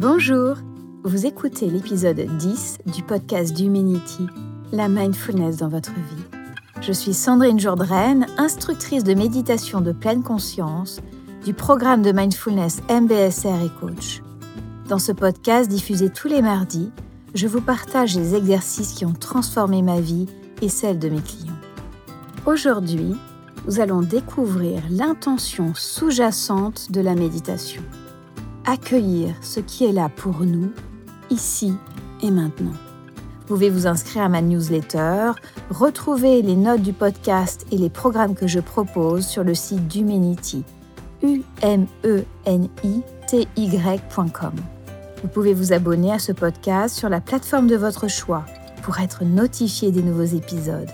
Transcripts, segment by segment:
Bonjour, vous écoutez l'épisode 10 du podcast d'Humanity, la mindfulness dans votre vie. Je suis Sandrine Jourdraine, instructrice de méditation de pleine conscience du programme de mindfulness MBSR et coach. Dans ce podcast diffusé tous les mardis, je vous partage les exercices qui ont transformé ma vie et celle de mes clients. Aujourd'hui, nous allons découvrir l'intention sous-jacente de la méditation accueillir ce qui est là pour nous, ici et maintenant. Vous pouvez vous inscrire à ma newsletter, retrouver les notes du podcast et les programmes que je propose sur le site d'Humanity, u m e n i t y.com. Vous pouvez vous abonner à ce podcast sur la plateforme de votre choix pour être notifié des nouveaux épisodes.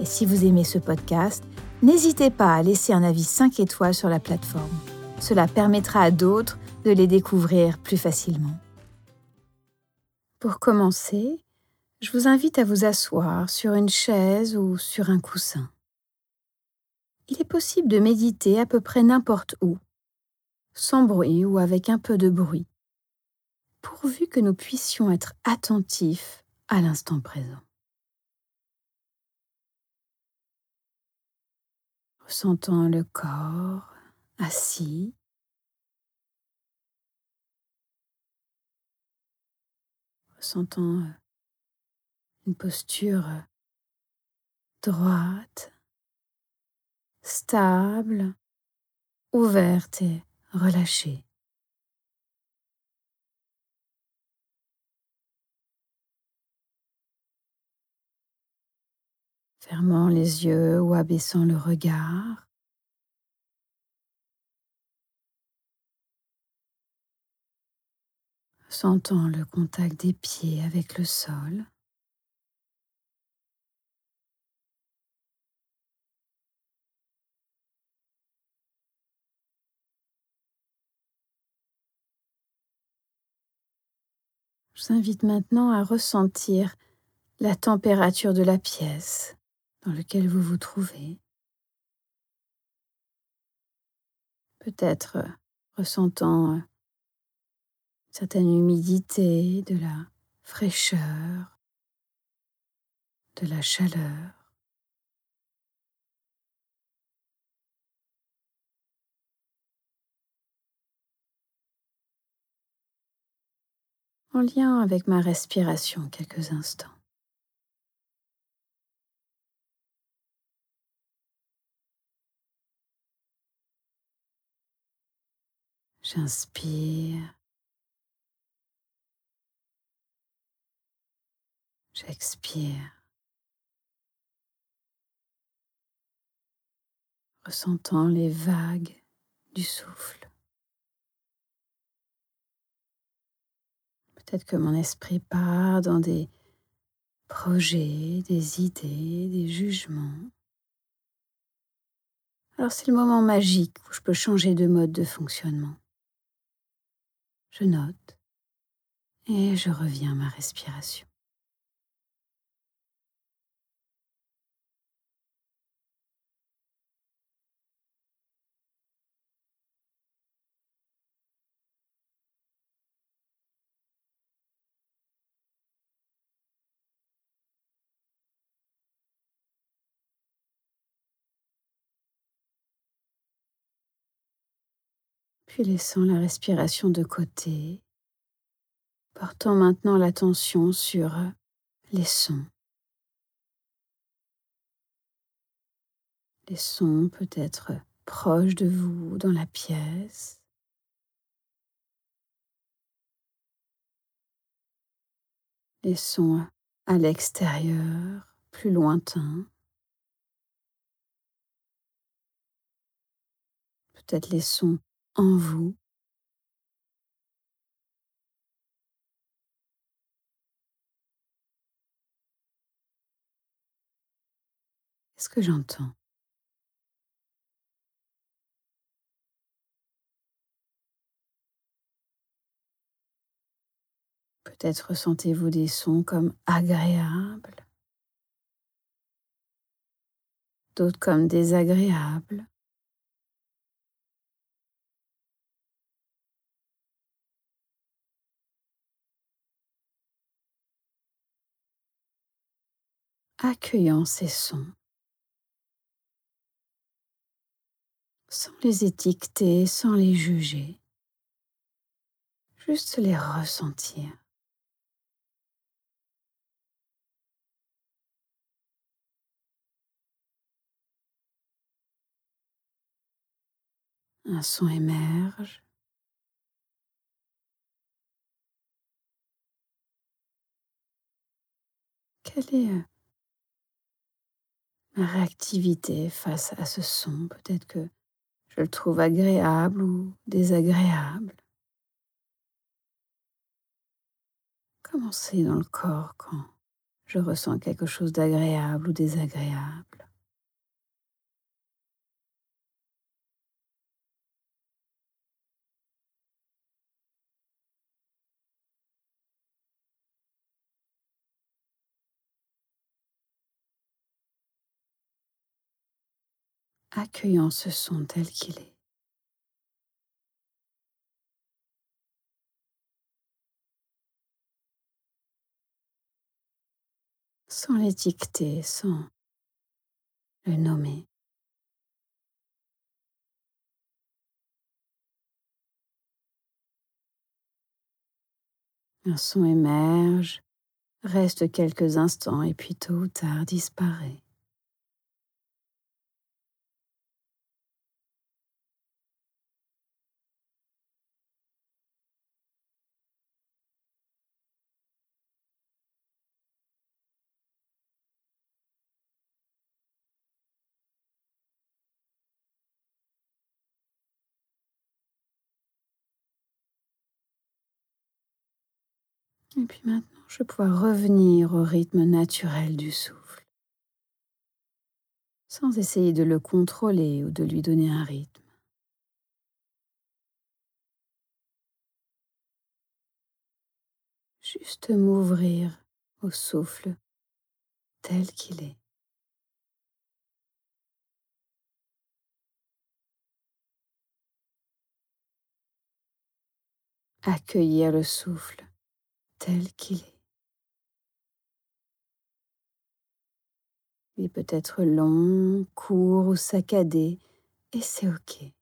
Et si vous aimez ce podcast, n'hésitez pas à laisser un avis 5 étoiles sur la plateforme. Cela permettra à d'autres de les découvrir plus facilement. Pour commencer, je vous invite à vous asseoir sur une chaise ou sur un coussin. Il est possible de méditer à peu près n'importe où, sans bruit ou avec un peu de bruit, pourvu que nous puissions être attentifs à l'instant présent. Ressentant le corps assis, ressentant euh, une posture euh, droite, stable, ouverte et relâchée. Fermant les yeux ou abaissant le regard, sentant le contact des pieds avec le sol. Je vous invite maintenant à ressentir la température de la pièce dans laquelle vous vous trouvez. Peut-être ressentant certaine humidité, de la fraîcheur, de la chaleur. en lien avec ma respiration quelques instants. J'inspire. J'expire, ressentant les vagues du souffle. Peut-être que mon esprit part dans des projets, des idées, des jugements. Alors c'est le moment magique où je peux changer de mode de fonctionnement. Je note et je reviens à ma respiration. Puis laissant la respiration de côté, portant maintenant l'attention sur les sons. Les sons peut-être proches de vous dans la pièce. Les sons à l'extérieur, plus lointains. Peut-être les sons en vous. Qu'est-ce que j'entends? Peut-être ressentez-vous des sons comme agréables, d'autres comme désagréables. Accueillant ces sons, sans les étiqueter, sans les juger, juste les ressentir. Un son émerge. Quelle est euh, réactivité face à ce son Peut-être que je le trouve agréable ou désagréable. Comment c'est dans le corps quand je ressens quelque chose d'agréable ou désagréable? Accueillant ce son tel qu'il est. Sans l'étiqueter, sans le nommer. Un son émerge, reste quelques instants et puis tôt ou tard disparaît. Et puis maintenant, je vais pouvoir revenir au rythme naturel du souffle, sans essayer de le contrôler ou de lui donner un rythme. Juste m'ouvrir au souffle tel qu'il est. Accueillir le souffle tel qu'il est. Il peut être long, court ou saccadé, et c'est OK.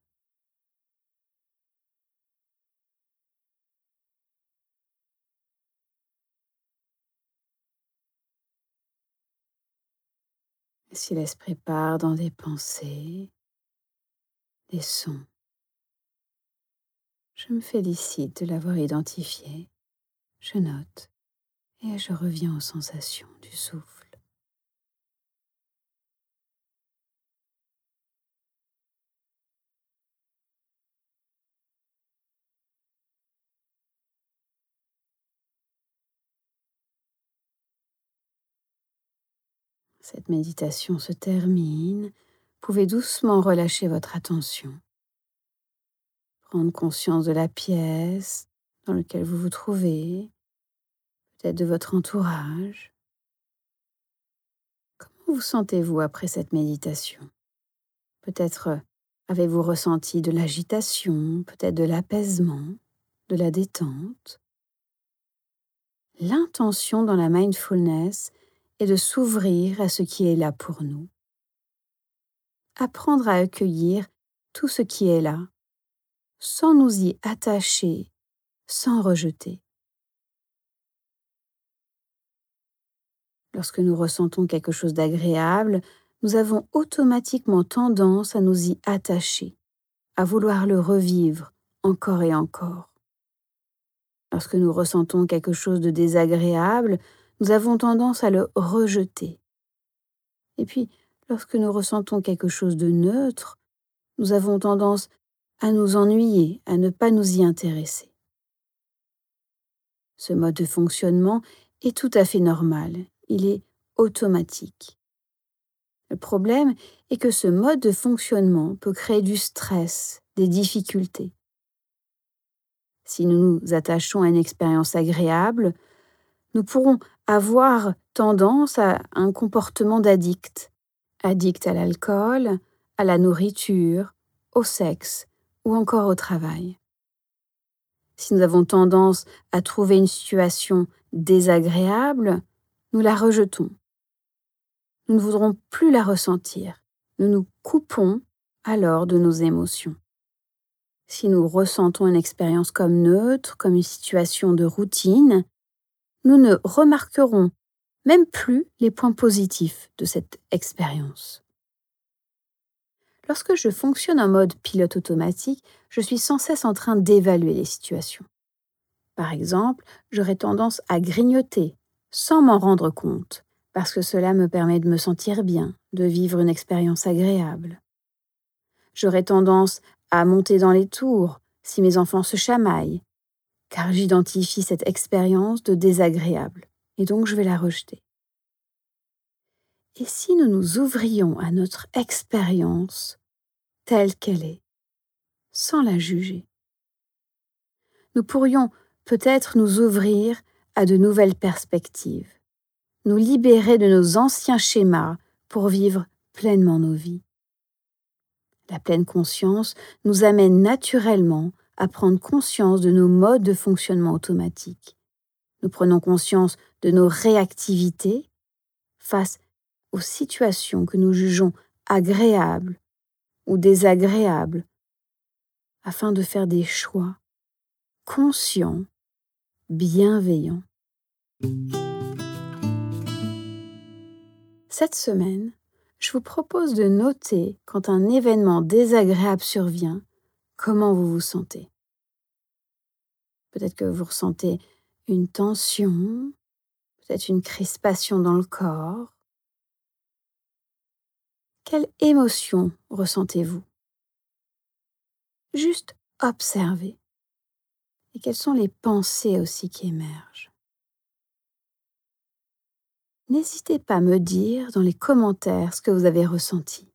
si l'esprit part dans des pensées, des sons, je me félicite de l'avoir identifié je note et je reviens aux sensations du souffle. Cette méditation se termine. Pouvez doucement relâcher votre attention. Prendre conscience de la pièce, dans lequel vous vous trouvez, peut-être de votre entourage. Comment vous sentez-vous après cette méditation? Peut-être euh, avez-vous ressenti de l'agitation, peut-être de l'apaisement, de la détente? L'intention dans la mindfulness est de s'ouvrir à ce qui est là pour nous. Apprendre à accueillir tout ce qui est là, sans nous y attacher sans rejeter. Lorsque nous ressentons quelque chose d'agréable, nous avons automatiquement tendance à nous y attacher, à vouloir le revivre encore et encore. Lorsque nous ressentons quelque chose de désagréable, nous avons tendance à le rejeter. Et puis, lorsque nous ressentons quelque chose de neutre, nous avons tendance à nous ennuyer, à ne pas nous y intéresser. Ce mode de fonctionnement est tout à fait normal, il est automatique. Le problème est que ce mode de fonctionnement peut créer du stress, des difficultés. Si nous nous attachons à une expérience agréable, nous pourrons avoir tendance à un comportement d'addict, addict à l'alcool, à la nourriture, au sexe ou encore au travail si nous avons tendance à trouver une situation désagréable, nous la rejetons. nous ne voudrons plus la ressentir. Nous nous coupons alors de nos émotions. Si nous ressentons une expérience comme neutre, comme une situation de routine, nous ne remarquerons même plus les points positifs de cette expérience. Lorsque je fonctionne en mode pilote automatique, je suis sans cesse en train d'évaluer les situations. Par exemple, j'aurais tendance à grignoter sans m'en rendre compte, parce que cela me permet de me sentir bien, de vivre une expérience agréable. J'aurais tendance à monter dans les tours si mes enfants se chamaillent, car j'identifie cette expérience de désagréable, et donc je vais la rejeter. Et si nous nous ouvrions à notre expérience telle qu'elle est, sans la juger? Nous pourrions peut-être nous ouvrir à de nouvelles perspectives, nous libérer de nos anciens schémas pour vivre pleinement nos vies. La pleine conscience nous amène naturellement à prendre conscience de nos modes de fonctionnement automatique. Nous prenons conscience de nos réactivités face aux situations que nous jugeons agréables ou désagréables, afin de faire des choix conscients, bienveillants. Cette semaine, je vous propose de noter quand un événement désagréable survient, comment vous vous sentez. Peut-être que vous ressentez une tension, peut-être une crispation dans le corps. Quelle émotion ressentez-vous? Juste observez. Et quelles sont les pensées aussi qui émergent? N'hésitez pas à me dire dans les commentaires ce que vous avez ressenti.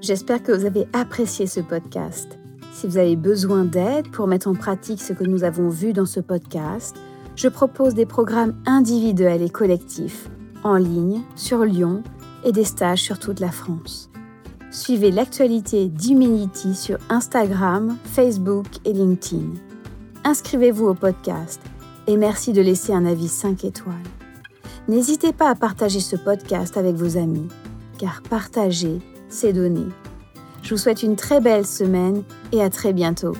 J'espère que vous avez apprécié ce podcast. Si vous avez besoin d'aide pour mettre en pratique ce que nous avons vu dans ce podcast, je propose des programmes individuels et collectifs en ligne sur Lyon et des stages sur toute la France. Suivez l'actualité d'Humanity sur Instagram, Facebook et LinkedIn. Inscrivez-vous au podcast et merci de laisser un avis 5 étoiles. N'hésitez pas à partager ce podcast avec vos amis, car partager, c'est donner. Je vous souhaite une très belle semaine et à très bientôt.